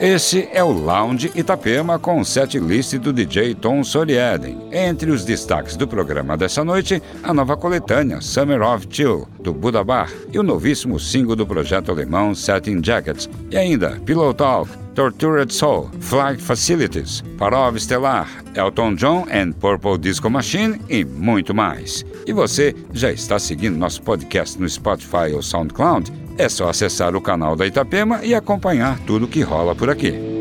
Esse é o Lounge Itapema com o set list do DJ Tom Soriaden. Entre os destaques do programa dessa noite, a nova coletânea Summer of Chill, do Buda Bar, e o novíssimo single do projeto alemão Setting Jackets. E ainda Pillow Talk, Tortured Soul, Flight Facilities, Parov Stellar, Elton John and Purple Disco Machine e muito mais. E você já está seguindo nosso podcast no Spotify ou SoundCloud? É só acessar o canal da Itapema e acompanhar tudo que rola por aqui.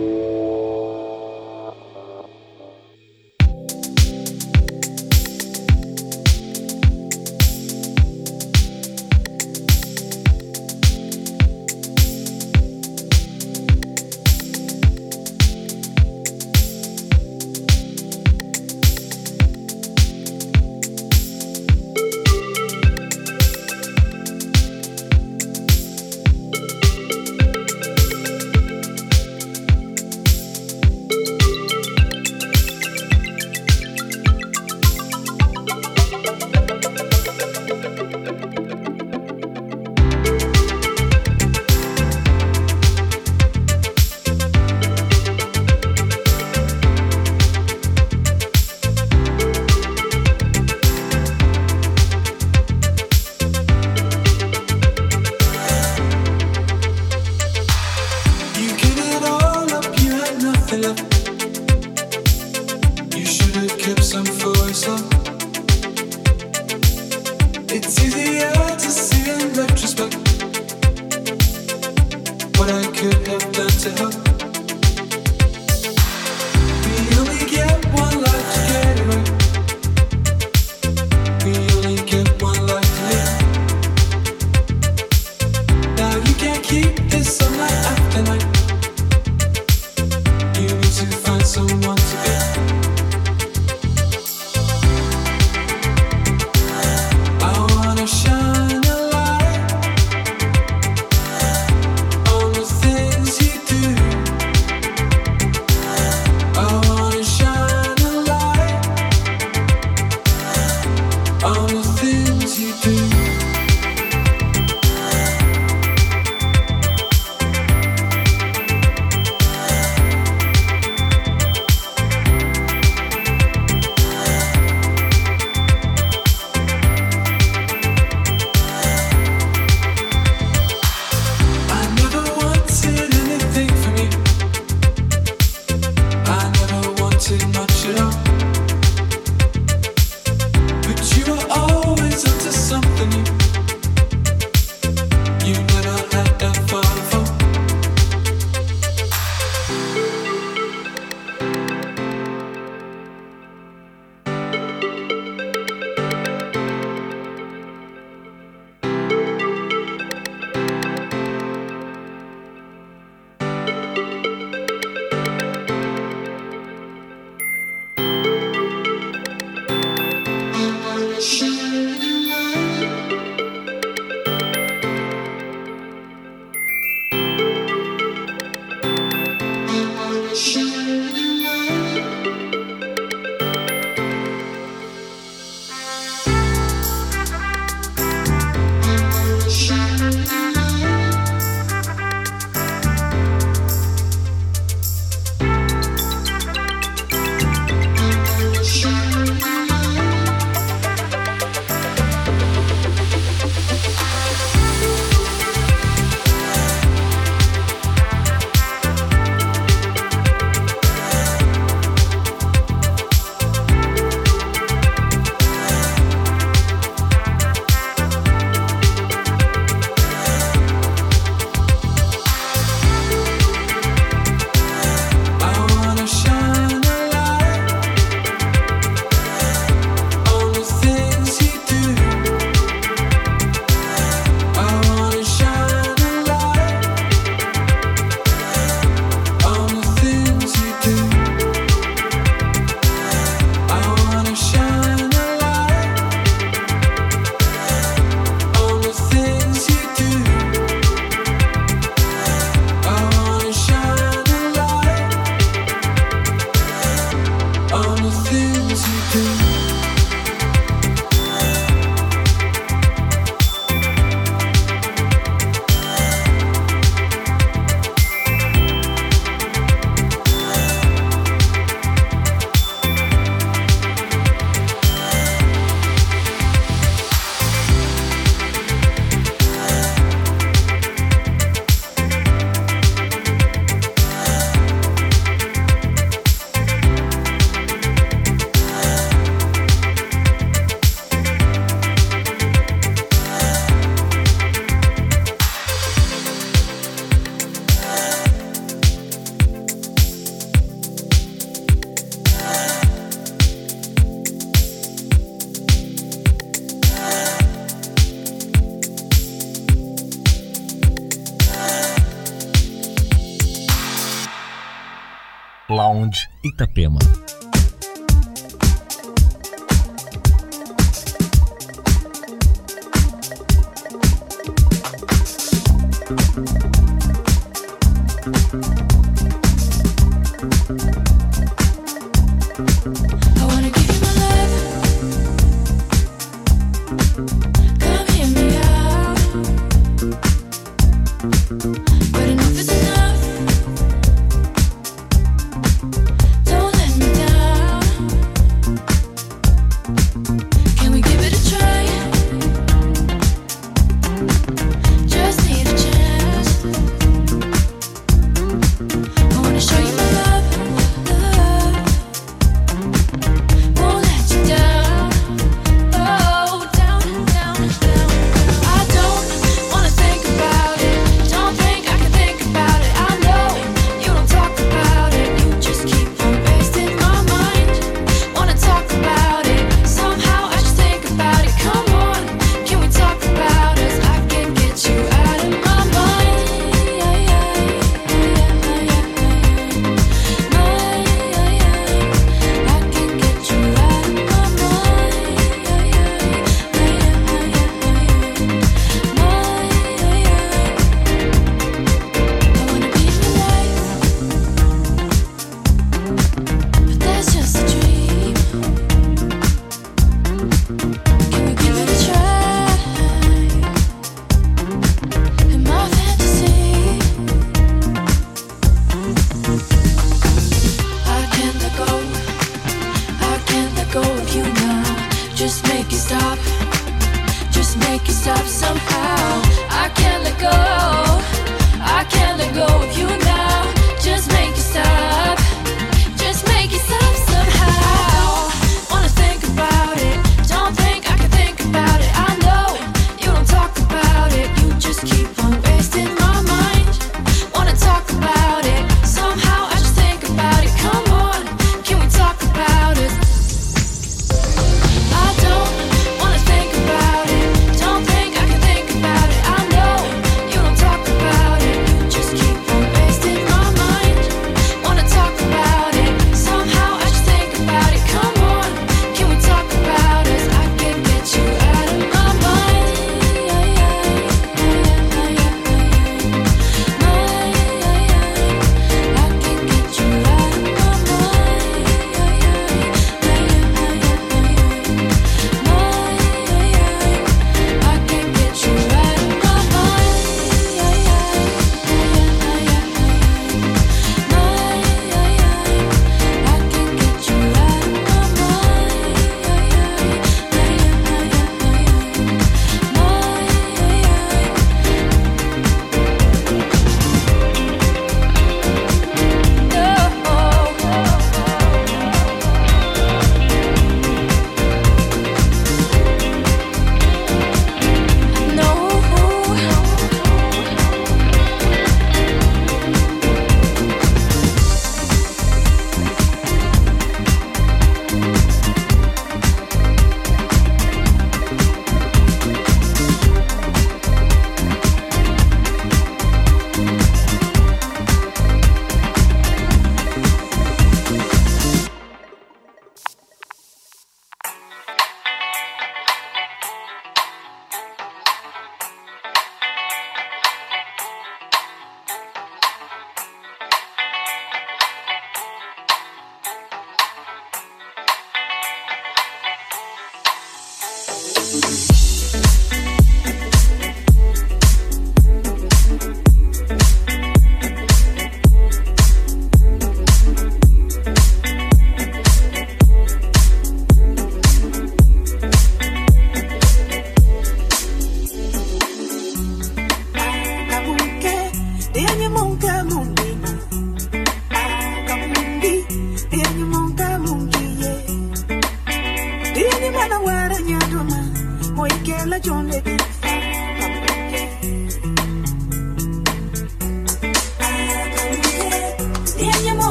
Itapema.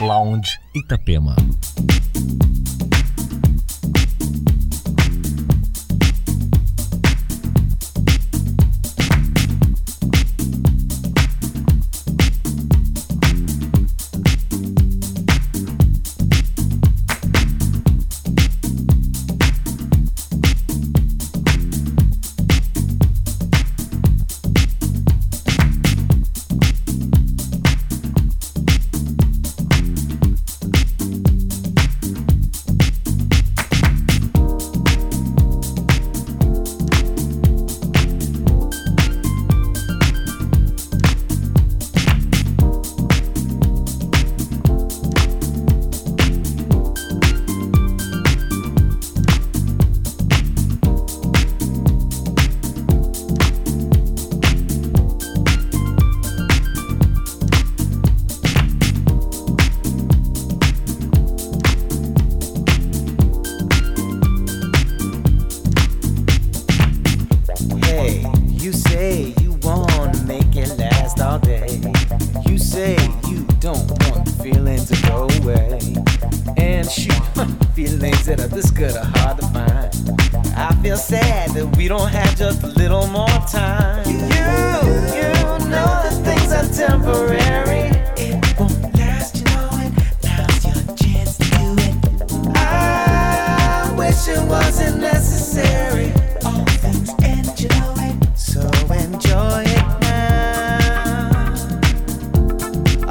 Lounge Itapema.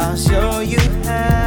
I'll show you how.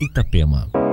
Itapema.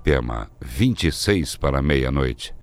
Itapema, 26 para meia-noite.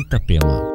Itapema.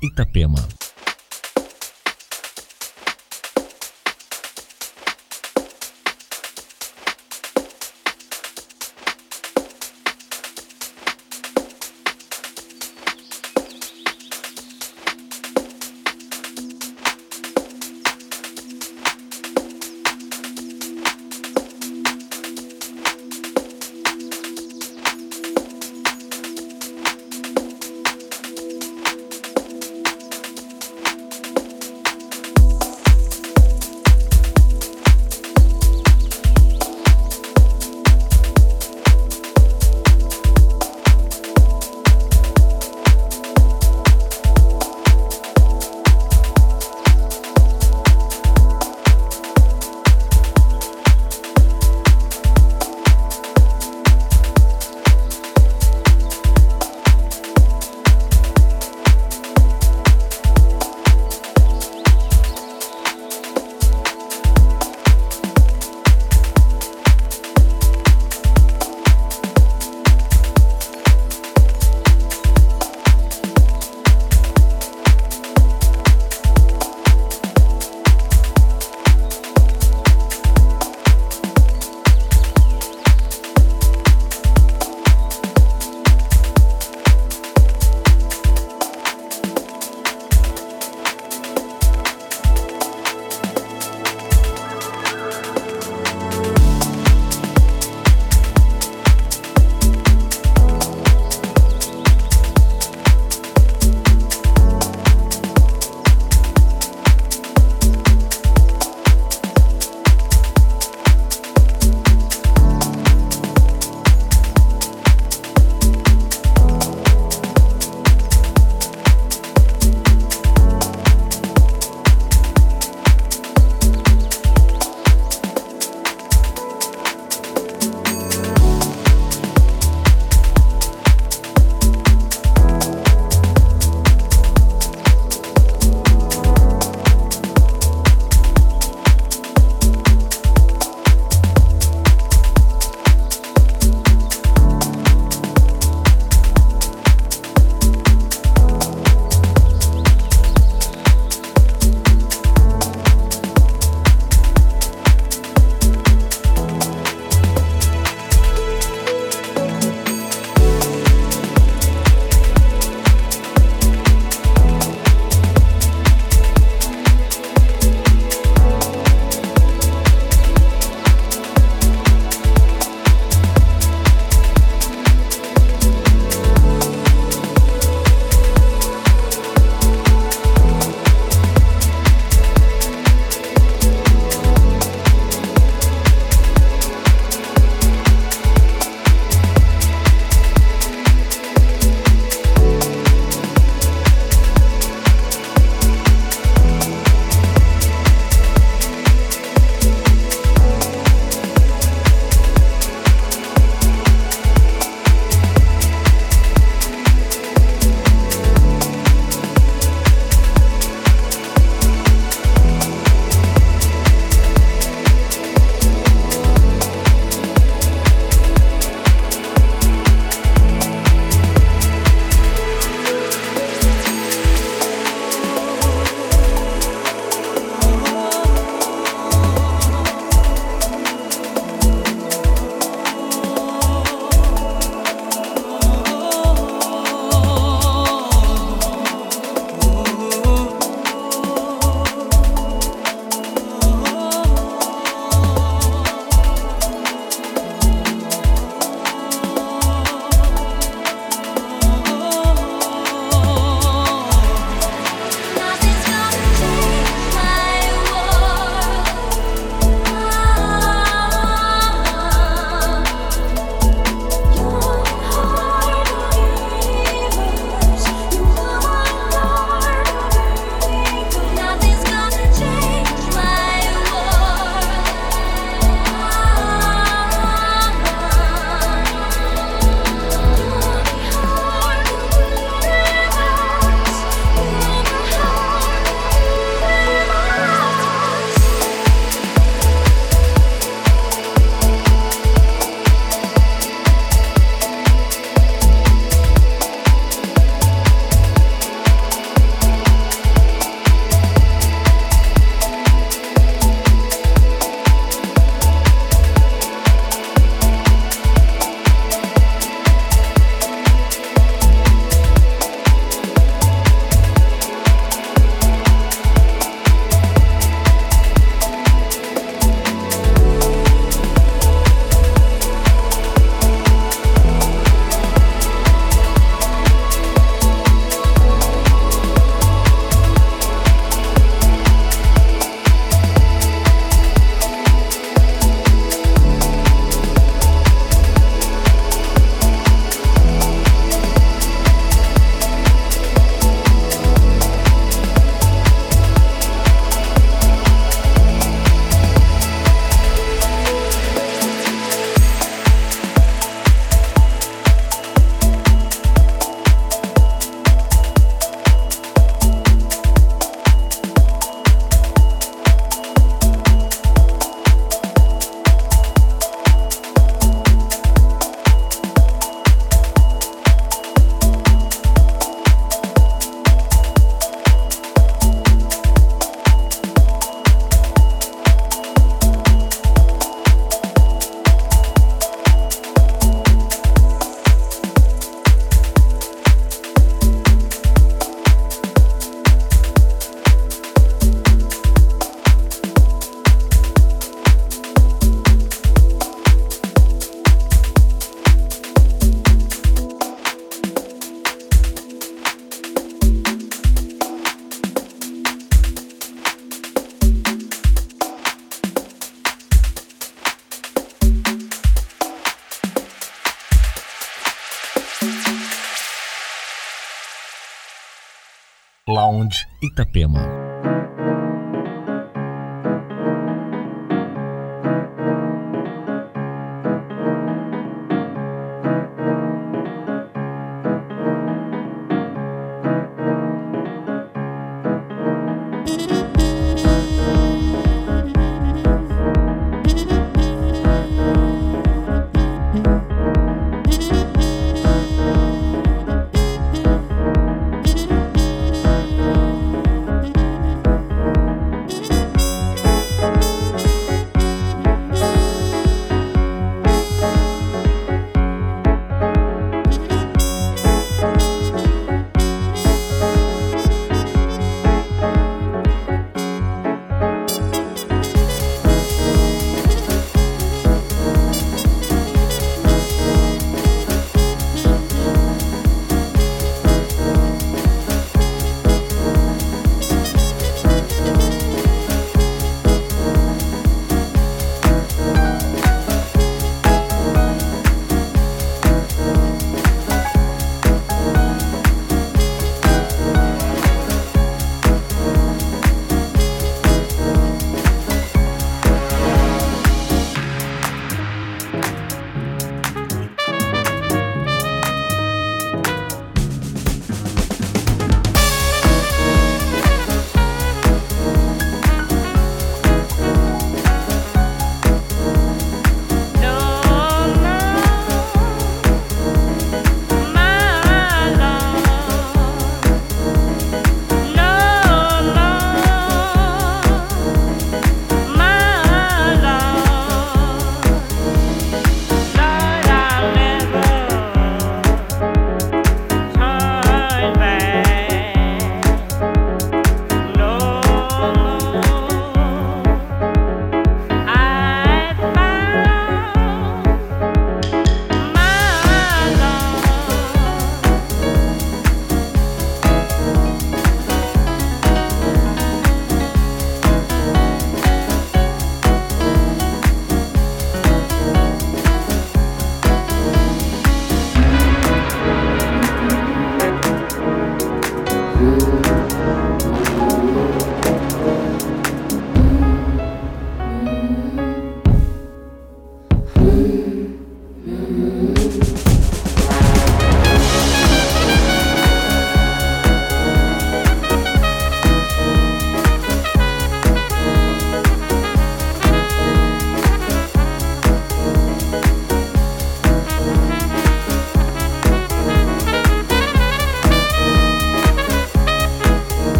Itapema. Lounge Itapema.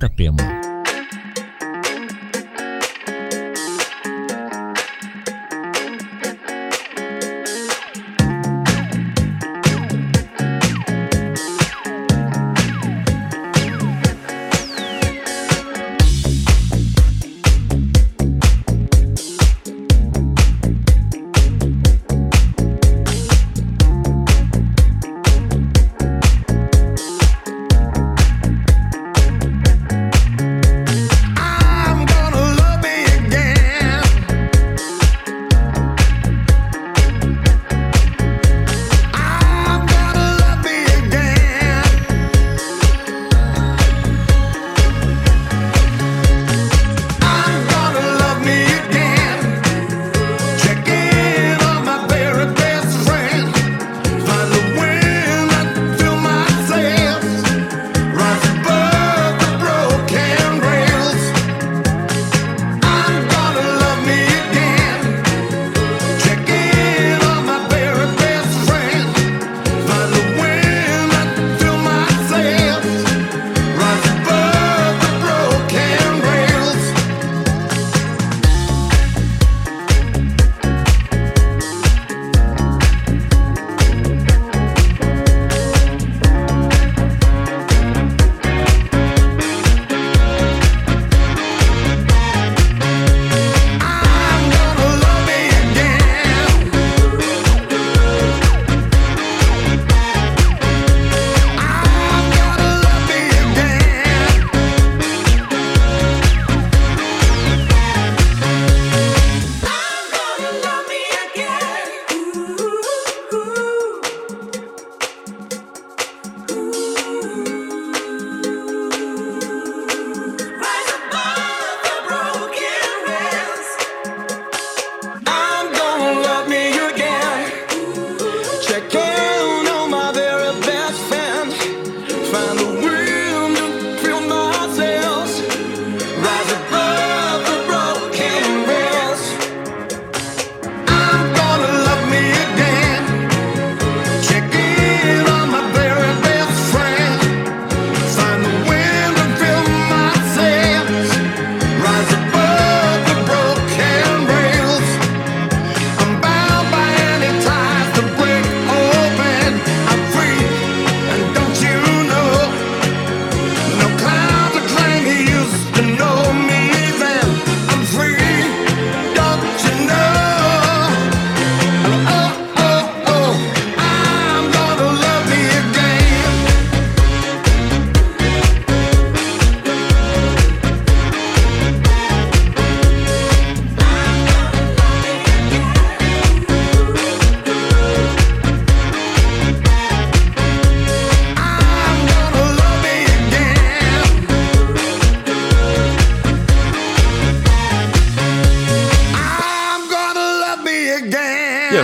Itapema.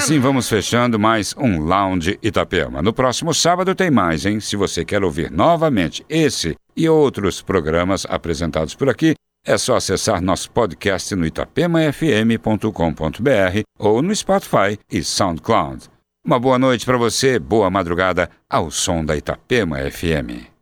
Assim vamos fechando mais um Lounge Itapema. No próximo sábado tem mais, hein? Se você quer ouvir novamente esse e outros programas apresentados por aqui, é só acessar nosso podcast no itapemafm.com.br ou no Spotify e SoundCloud. Uma boa noite para você, boa madrugada ao som da Itapema FM.